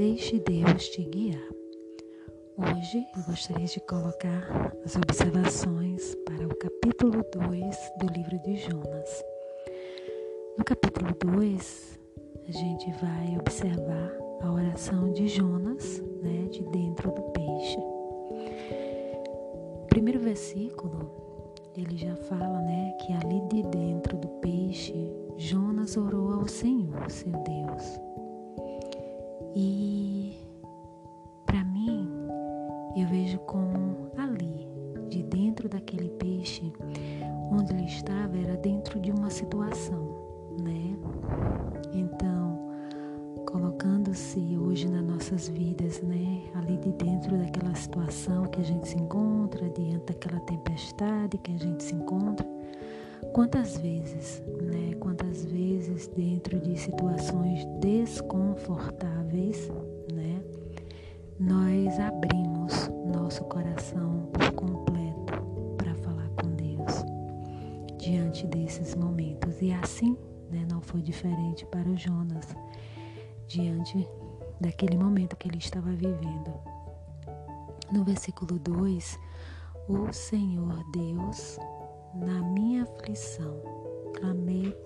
Deixe Deus te guiar. Hoje eu gostaria de colocar as observações para o capítulo 2 do livro de Jonas. No capítulo 2, a gente vai observar a oração de Jonas, né, de dentro do peixe. O primeiro versículo, ele já fala, né, que ali de dentro do peixe, Jonas orou ao Senhor, seu Deus. E para mim, eu vejo como ali, de dentro daquele peixe, onde ele estava, era dentro de uma situação, né? Então, colocando-se hoje nas nossas vidas, né? Ali de dentro daquela situação que a gente se encontra, diante daquela tempestade que a gente se encontra, quantas vezes, né? Quantas vezes dentro de situações desconfortáveis, né? Nós abrimos nosso coração por completo para falar com Deus diante desses momentos. E assim, né, não foi diferente para o Jonas diante daquele momento que ele estava vivendo. No versículo 2, o Senhor Deus, na minha aflição, clamei,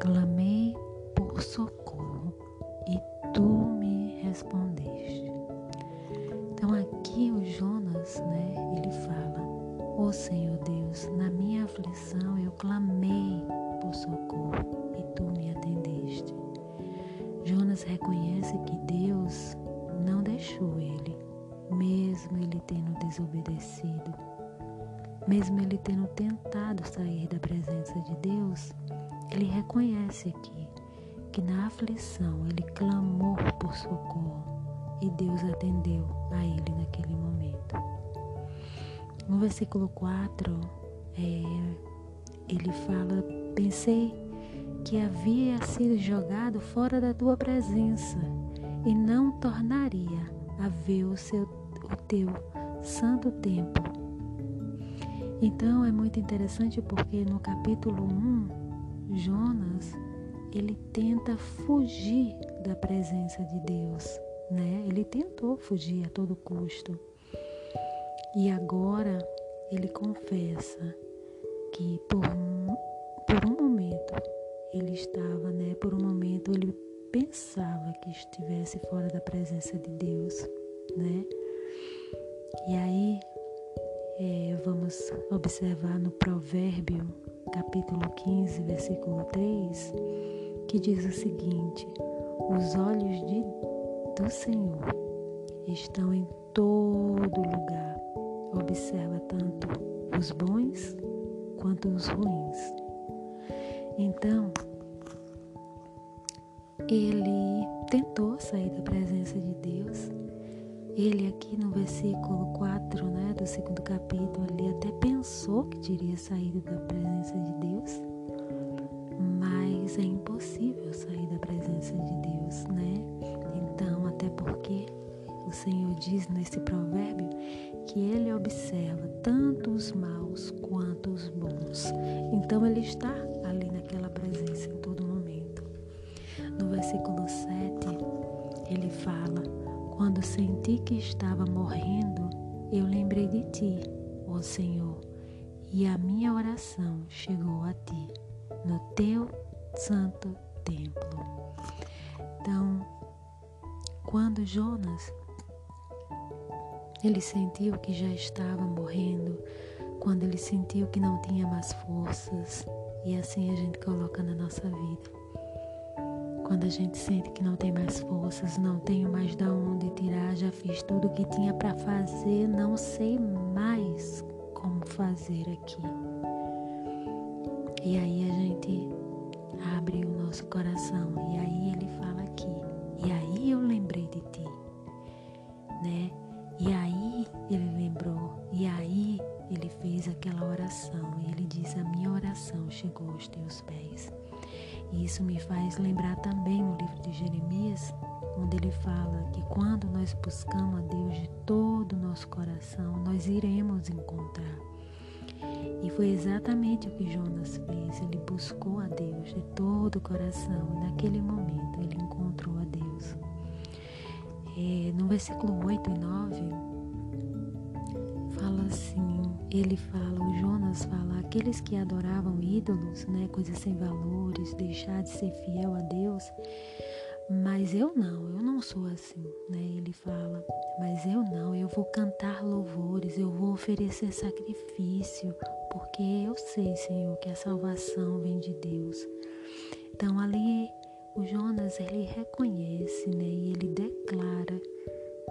clamei por socorro desobedecido, mesmo ele tendo tentado sair da presença de Deus, ele reconhece aqui que na aflição ele clamou por socorro e Deus atendeu a ele naquele momento. No versículo 4, é, ele fala: Pensei que havia sido jogado fora da tua presença e não tornaria a ver o, seu, o teu santo templo. Então é muito interessante porque no capítulo 1, Jonas ele tenta fugir da presença de Deus, né? Ele tentou fugir a todo custo. E agora ele confessa que por por um momento ele estava, né? Por um momento ele pensava que estivesse fora da presença de Deus, né? E aí é, vamos observar no Provérbio, capítulo 15, versículo 3, que diz o seguinte: Os olhos de, do Senhor estão em todo lugar, observa tanto os bons quanto os ruins. Então, ele tentou sair da presença de. Ele aqui no versículo 4, né, do segundo capítulo, ele até pensou que teria saído da presença de Deus, mas é impossível sair da presença de Deus, né? Então, até porque o Senhor diz nesse provérbio que ele observa tanto os maus quanto os bons. Então, ele está ali naquela presença em todo momento. No versículo 7, ele fala: Quando senti que estava morrendo, eu lembrei de ti, ó Senhor, e a minha oração chegou a ti, no teu santo templo. Então, quando Jonas ele sentiu que já estava morrendo, quando ele sentiu que não tinha mais forças, e assim a gente coloca na nossa vida. Quando a gente sente que não tem mais forças, não tenho mais de onde tirar, já fiz tudo o que tinha para fazer, não sei mais como fazer aqui. E aí a gente abre o nosso coração e aí ele fala aqui. E aí eu lembrei de ti, né? E aí ele lembrou, e aí ele fez aquela oração. E ele diz: A minha oração chegou aos teus pés. E isso me faz lembrar também no livro de Jeremias, onde ele fala que quando nós buscamos a Deus de todo o nosso coração, nós iremos encontrar. E foi exatamente o que Jonas fez. Ele buscou a Deus de todo o coração. E naquele momento ele encontrou a Deus. É, no versículo 8 e 9, fala assim: ele fala, o Jonas fala, aqueles que adoravam ídolos, né, coisas sem valores, deixar de ser fiel a Deus. Mas eu não, eu não sou assim, né? Ele fala, mas eu não, eu vou cantar louvores, eu vou oferecer sacrifício, porque eu sei, Senhor, que a salvação vem de Deus. Então ali o Jonas ele reconhece, né, e ele declara,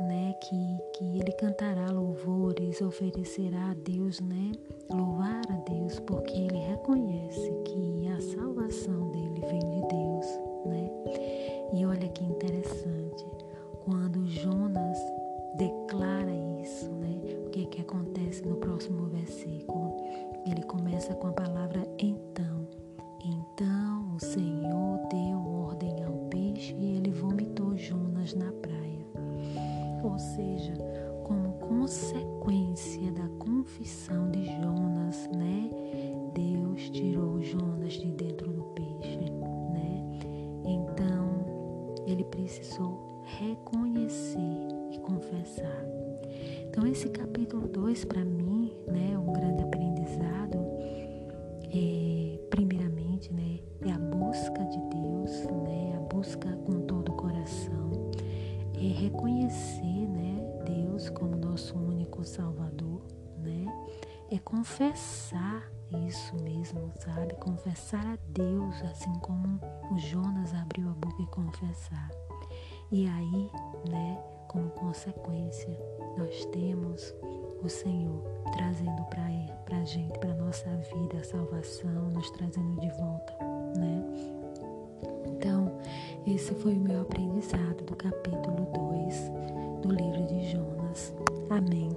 né, que que ele cantará louvores, oferecerá a Deus, né, louvar a Deus, porque ele reconhece que a salvação dele vem de Deus, né? E olha que interessante, quando Jonas declara isso, né? O que que acontece no próximo versículo? Ele começa com a palavra então. Ou seja, como consequência da confissão de Jonas, né? Deus tirou Jonas de dentro do peixe, né? Então ele precisou reconhecer e confessar. Então esse capítulo 2 para mim, né, um grande aprendizado confessar isso mesmo, sabe, confessar a Deus, assim como o Jonas abriu a boca e confessar. E aí, né, como consequência, nós temos o Senhor trazendo para a gente, para nossa vida, a salvação, nos trazendo de volta, né? Então, esse foi o meu aprendizado do capítulo 2 do livro de Jonas. Amém.